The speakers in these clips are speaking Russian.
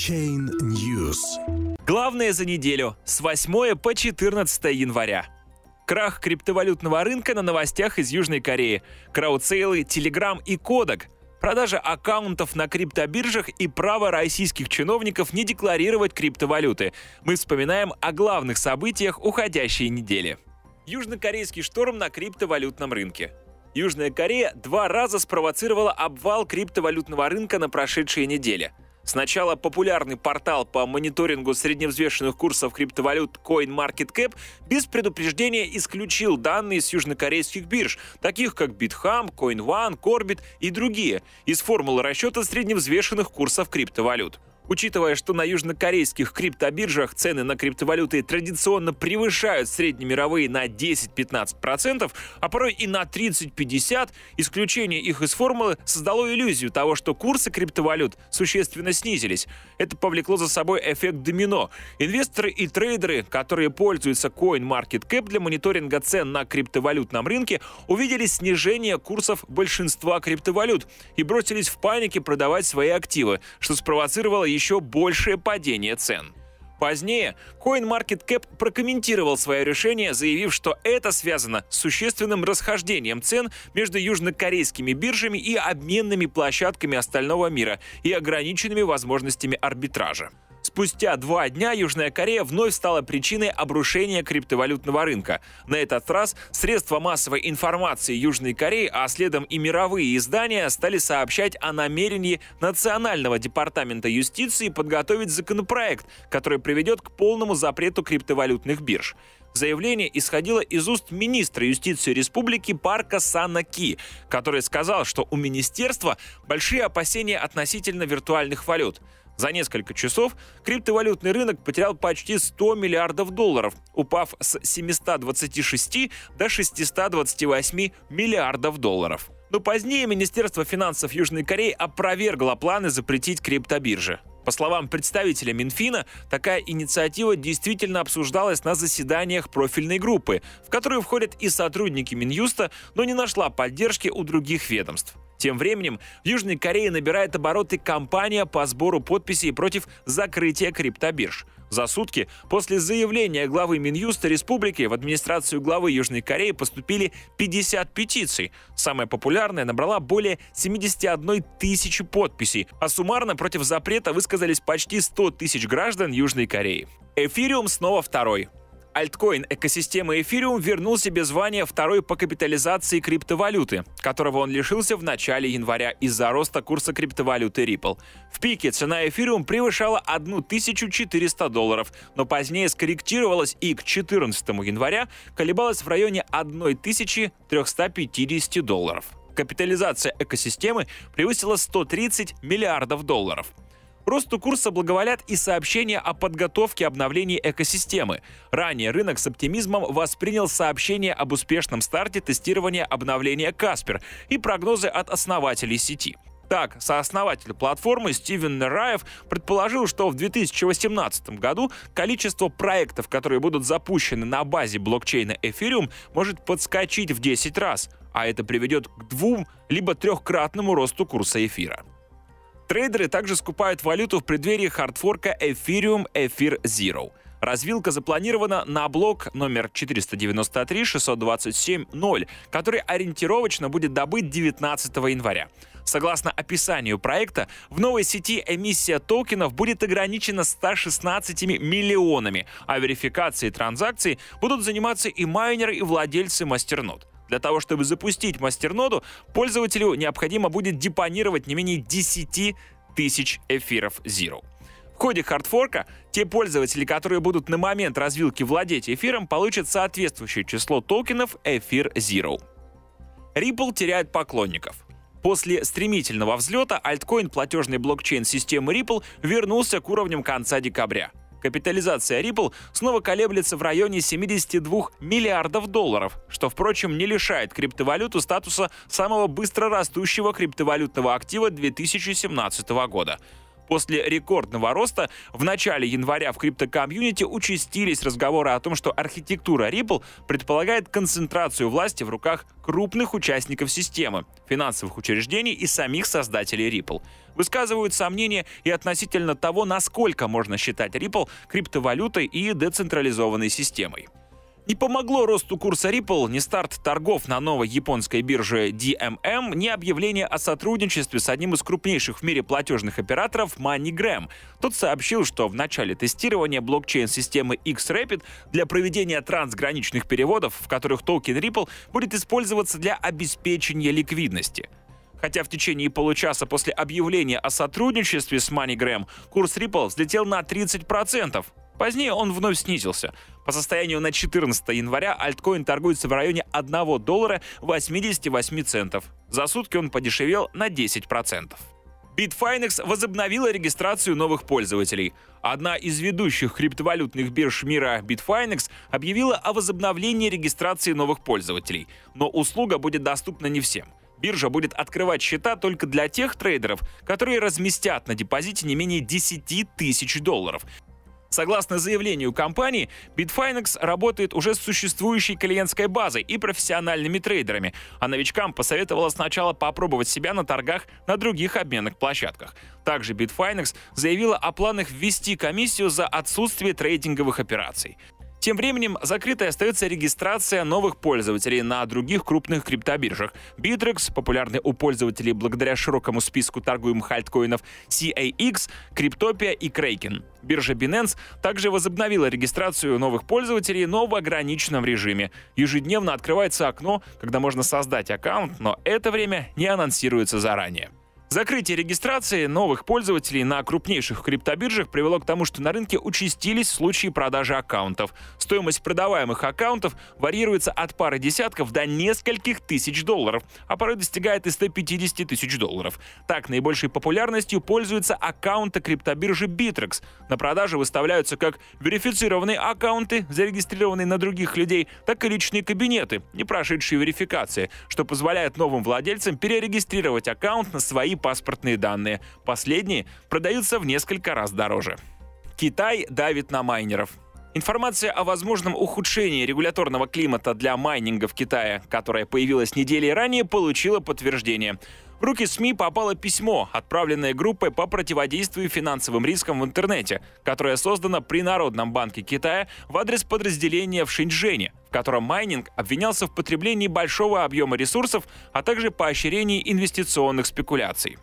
Блокчейн News. Главное за неделю с 8 по 14 января. Крах криптовалютного рынка на новостях из Южной Кореи. Краудсейлы, Телеграм и Кодек. Продажа аккаунтов на криптобиржах и право российских чиновников не декларировать криптовалюты. Мы вспоминаем о главных событиях уходящей недели. Южнокорейский шторм на криптовалютном рынке. Южная Корея два раза спровоцировала обвал криптовалютного рынка на прошедшей неделе – Сначала популярный портал по мониторингу средневзвешенных курсов криптовалют CoinMarketCap без предупреждения исключил данные с южнокорейских бирж, таких как BitHam, CoinOne, Corbit и другие, из формулы расчета средневзвешенных курсов криптовалют. Учитывая, что на южнокорейских криптобиржах цены на криптовалюты традиционно превышают среднемировые на 10-15%, а порой и на 30-50%, исключение их из формулы создало иллюзию того, что курсы криптовалют существенно снизились. Это повлекло за собой эффект домино. Инвесторы и трейдеры, которые пользуются CoinMarketCap для мониторинга цен на криптовалютном рынке, увидели снижение курсов большинства криптовалют и бросились в панике продавать свои активы, что спровоцировало еще еще большее падение цен. Позднее CoinMarketCap прокомментировал свое решение, заявив, что это связано с существенным расхождением цен между южнокорейскими биржами и обменными площадками остального мира и ограниченными возможностями арбитража. Спустя два дня Южная Корея вновь стала причиной обрушения криптовалютного рынка. На этот раз средства массовой информации Южной Кореи, а следом и мировые издания стали сообщать о намерении Национального департамента юстиции подготовить законопроект, который приведет к полному запрету криптовалютных бирж. Заявление исходило из уст министра юстиции республики Парка Сана Ки, который сказал, что у министерства большие опасения относительно виртуальных валют. За несколько часов криптовалютный рынок потерял почти 100 миллиардов долларов, упав с 726 до 628 миллиардов долларов. Но позднее Министерство финансов Южной Кореи опровергло планы запретить криптобиржи. По словам представителя Минфина, такая инициатива действительно обсуждалась на заседаниях профильной группы, в которую входят и сотрудники Минюста, но не нашла поддержки у других ведомств. Тем временем в Южной Корее набирает обороты кампания по сбору подписей против закрытия криптобирж. За сутки после заявления главы Минюста республики в администрацию главы Южной Кореи поступили 50 петиций. Самая популярная набрала более 71 тысячи подписей, а суммарно против запрета высказались почти 100 тысяч граждан Южной Кореи. Эфириум снова второй. Альткоин экосистемы Эфириум вернул себе звание второй по капитализации криптовалюты, которого он лишился в начале января из-за роста курса криптовалюты Ripple. В пике цена Эфириум превышала 1400 долларов, но позднее скорректировалась и к 14 января колебалась в районе 1350 долларов. Капитализация экосистемы превысила 130 миллиардов долларов. Росту курса благоволят и сообщения о подготовке обновлений экосистемы. Ранее рынок с оптимизмом воспринял сообщение об успешном старте тестирования обновления Каспер и прогнозы от основателей сети. Так, сооснователь платформы Стивен Нераев предположил, что в 2018 году количество проектов, которые будут запущены на базе блокчейна Ethereum, может подскочить в 10 раз, а это приведет к двум либо трехкратному росту курса эфира. Трейдеры также скупают валюту в преддверии хардфорка Ethereum Ether Zero. Развилка запланирована на блок номер 493-627-0, который ориентировочно будет добыт 19 января. Согласно описанию проекта, в новой сети эмиссия токенов будет ограничена 116 миллионами, а верификацией транзакций будут заниматься и майнеры, и владельцы мастернод. Для того, чтобы запустить мастерноду, пользователю необходимо будет депонировать не менее 10 тысяч эфиров Zero. В ходе хардфорка те пользователи, которые будут на момент развилки владеть эфиром, получат соответствующее число токенов эфир Zero. Ripple теряет поклонников. После стремительного взлета альткоин платежной блокчейн системы Ripple вернулся к уровням конца декабря. Капитализация Ripple снова колеблется в районе 72 миллиардов долларов, что, впрочем, не лишает криптовалюту статуса самого быстро растущего криптовалютного актива 2017 года. После рекордного роста в начале января в криптокомьюнити участились разговоры о том, что архитектура Ripple предполагает концентрацию власти в руках крупных участников системы, финансовых учреждений и самих создателей Ripple. Высказывают сомнения и относительно того, насколько можно считать Ripple криптовалютой и децентрализованной системой. Не помогло росту курса Ripple ни старт торгов на новой японской бирже DMM, ни объявление о сотрудничестве с одним из крупнейших в мире платежных операторов MoneyGram. Тот сообщил, что в начале тестирования блокчейн-системы X-Rapid для проведения трансграничных переводов, в которых токен Ripple будет использоваться для обеспечения ликвидности. Хотя в течение получаса после объявления о сотрудничестве с MoneyGram курс Ripple взлетел на 30%. Позднее он вновь снизился. По состоянию на 14 января альткоин торгуется в районе 1 доллара 88 центов. За сутки он подешевел на 10%. Bitfinex возобновила регистрацию новых пользователей. Одна из ведущих криптовалютных бирж мира Bitfinex объявила о возобновлении регистрации новых пользователей. Но услуга будет доступна не всем. Биржа будет открывать счета только для тех трейдеров, которые разместят на депозите не менее 10 тысяч долларов. Согласно заявлению компании, Bitfinex работает уже с существующей клиентской базой и профессиональными трейдерами, а новичкам посоветовала сначала попробовать себя на торгах на других обменных площадках. Также Bitfinex заявила о планах ввести комиссию за отсутствие трейдинговых операций. Тем временем закрытой остается регистрация новых пользователей на других крупных криптобиржах. Bittrex, популярный у пользователей благодаря широкому списку торгуемых альткоинов, CAX, Cryptopia и Kraken. Биржа Binance также возобновила регистрацию новых пользователей, но в ограниченном режиме. Ежедневно открывается окно, когда можно создать аккаунт, но это время не анонсируется заранее. Закрытие регистрации новых пользователей на крупнейших криптобиржах привело к тому, что на рынке участились случаи продажи аккаунтов. Стоимость продаваемых аккаунтов варьируется от пары десятков до нескольких тысяч долларов, а порой достигает и 150 тысяч долларов. Так, наибольшей популярностью пользуются аккаунты криптобиржи Bittrex. На продажу выставляются как верифицированные аккаунты, зарегистрированные на других людей, так и личные кабинеты, не прошедшие верификации, что позволяет новым владельцам перерегистрировать аккаунт на свои паспортные данные. Последние продаются в несколько раз дороже. Китай давит на майнеров. Информация о возможном ухудшении регуляторного климата для майнинга в Китае, которая появилась недели ранее, получила подтверждение. В руки СМИ попало письмо, отправленное группой по противодействию финансовым рискам в интернете, которое создано при Народном банке Китая в адрес подразделения в Шинчжэне, в котором майнинг обвинялся в потреблении большого объема ресурсов, а также поощрении инвестиционных спекуляций.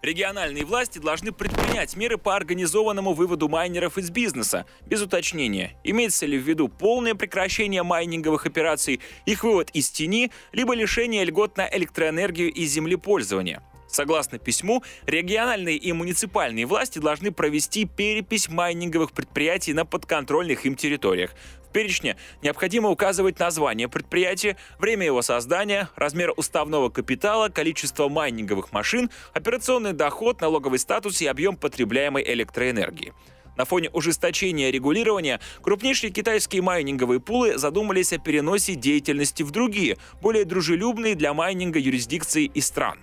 Региональные власти должны предпринять меры по организованному выводу майнеров из бизнеса, без уточнения, имеется ли в виду полное прекращение майнинговых операций, их вывод из тени, либо лишение льгот на электроэнергию и землепользование. Согласно письму, региональные и муниципальные власти должны провести перепись майнинговых предприятий на подконтрольных им территориях. Перечне необходимо указывать название предприятия, время его создания, размер уставного капитала, количество майнинговых машин, операционный доход, налоговый статус и объем потребляемой электроэнергии. На фоне ужесточения регулирования крупнейшие китайские майнинговые пулы задумались о переносе деятельности в другие, более дружелюбные для майнинга юрисдикции и стран.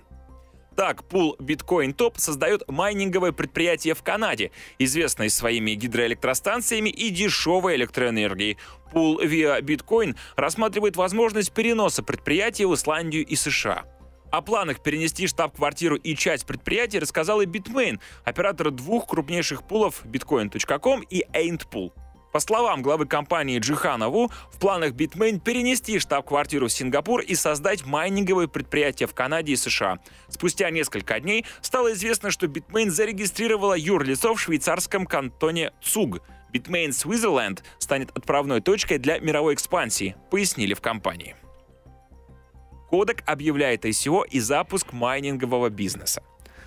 Так, пул Bitcoin Top создает майнинговое предприятие в Канаде, известное своими гидроэлектростанциями и дешевой электроэнергией. Пул Via Bitcoin рассматривает возможность переноса предприятия в Исландию и США. О планах перенести штаб-квартиру и часть предприятия рассказал и Bitmain, оператор двух крупнейших пулов Bitcoin.com и AintPool. По словам главы компании Джихана Ву, в планах Bitmain перенести штаб-квартиру в Сингапур и создать майнинговые предприятия в Канаде и США. Спустя несколько дней стало известно, что Bitmain зарегистрировала юрлицо в швейцарском кантоне Цуг. Bitmain Switzerland станет отправной точкой для мировой экспансии, пояснили в компании. Кодек объявляет ICO и запуск майнингового бизнеса.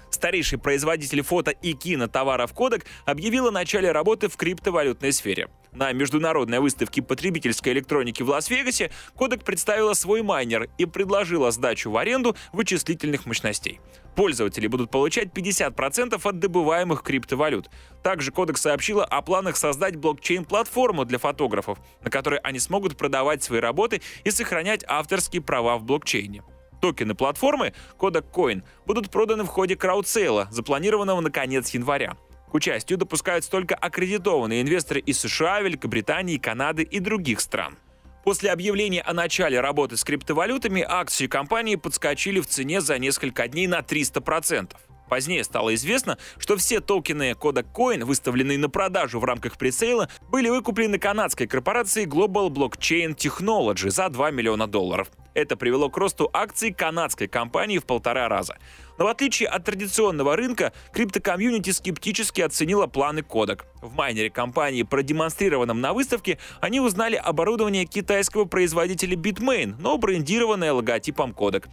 Старейший производитель фото и кинотоваров Kodak объявил о начале работы в криптовалютной сфере. На международной выставке потребительской электроники в Лас-Вегасе Kodak представила свой майнер и предложила сдачу в аренду вычислительных мощностей. Пользователи будут получать 50% от добываемых криптовалют. Также Kodak сообщила о планах создать блокчейн-платформу для фотографов, на которой они смогут продавать свои работы и сохранять авторские права в блокчейне. Токены платформы Kodak Coin будут проданы в ходе краудсейла, запланированного на конец января. К участию допускаются только аккредитованные инвесторы из США, Великобритании, Канады и других стран. После объявления о начале работы с криптовалютами акции компании подскочили в цене за несколько дней на 300%. Позднее стало известно, что все токены Kodak Coin, выставленные на продажу в рамках пресейла, были выкуплены канадской корпорацией Global Blockchain Technology за 2 миллиона долларов. Это привело к росту акций канадской компании в полтора раза. Но в отличие от традиционного рынка, криптокомьюнити скептически оценила планы Kodak. В майнере компании, продемонстрированном на выставке, они узнали оборудование китайского производителя Bitmain, но брендированное логотипом Kodak.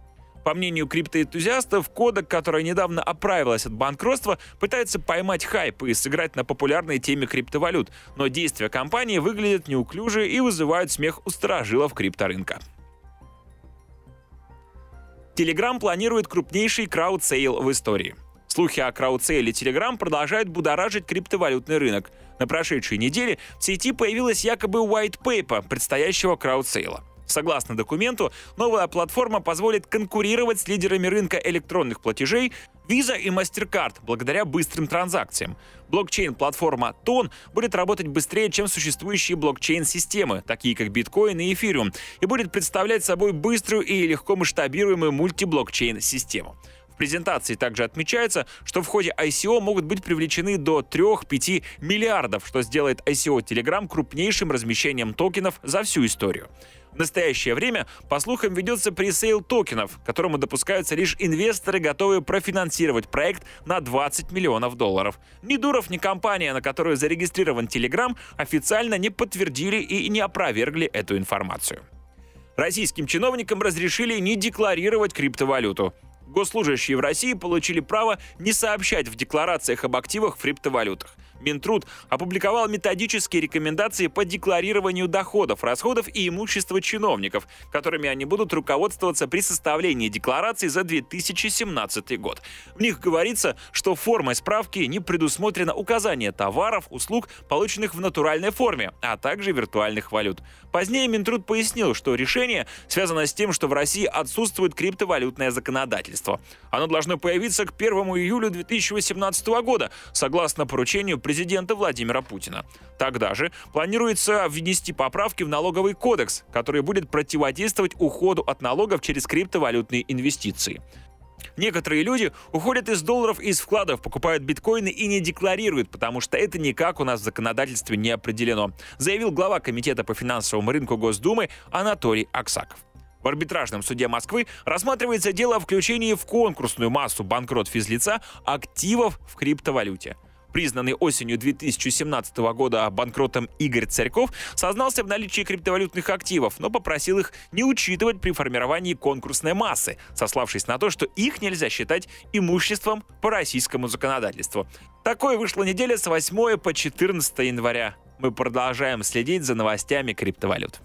По мнению криптоэнтузиастов, Kodak, которая недавно оправилась от банкротства, пытается поймать хайп и сыграть на популярной теме криптовалют, но действия компании выглядят неуклюже и вызывают смех у сторожилов крипторынка. Telegram планирует крупнейший краудсейл в истории. Слухи о краудсейле Telegram продолжают будоражить криптовалютный рынок. На прошедшей неделе в сети появилась якобы white paper предстоящего краудсейла. Согласно документу, новая платформа позволит конкурировать с лидерами рынка электронных платежей Visa и MasterCard благодаря быстрым транзакциям. Блокчейн-платформа Ton будет работать быстрее, чем существующие блокчейн-системы, такие как биткоин и эфириум, и будет представлять собой быструю и легко масштабируемую мультиблокчейн-систему. В презентации также отмечается, что в ходе ICO могут быть привлечены до 3-5 миллиардов, что сделает ICO Telegram крупнейшим размещением токенов за всю историю. В настоящее время, по слухам, ведется пресейл токенов, которому допускаются лишь инвесторы, готовые профинансировать проект на 20 миллионов долларов. Ни Дуров, ни компания, на которую зарегистрирован Telegram, официально не подтвердили и не опровергли эту информацию. Российским чиновникам разрешили не декларировать криптовалюту. Госслужащие в России получили право не сообщать в декларациях об активах в криптовалютах. Минтруд опубликовал методические рекомендации по декларированию доходов, расходов и имущества чиновников, которыми они будут руководствоваться при составлении декларации за 2017 год. В них говорится, что формой справки не предусмотрено указание товаров, услуг, полученных в натуральной форме, а также виртуальных валют. Позднее Минтруд пояснил, что решение связано с тем, что в России отсутствует криптовалютное законодательство. Оно должно появиться к 1 июля 2018 года, согласно поручению президента Владимира Путина. Тогда же планируется внести поправки в налоговый кодекс, который будет противодействовать уходу от налогов через криптовалютные инвестиции. Некоторые люди уходят из долларов и из вкладов, покупают биткоины и не декларируют, потому что это никак у нас в законодательстве не определено, заявил глава Комитета по финансовому рынку Госдумы Анатолий Аксаков. В арбитражном суде Москвы рассматривается дело о включении в конкурсную массу банкрот физлица активов в криптовалюте. Признанный осенью 2017 года банкротом Игорь Царьков сознался в наличии криптовалютных активов, но попросил их не учитывать при формировании конкурсной массы, сославшись на то, что их нельзя считать имуществом по российскому законодательству. Такое вышла неделя с 8 по 14 января. Мы продолжаем следить за новостями криптовалют.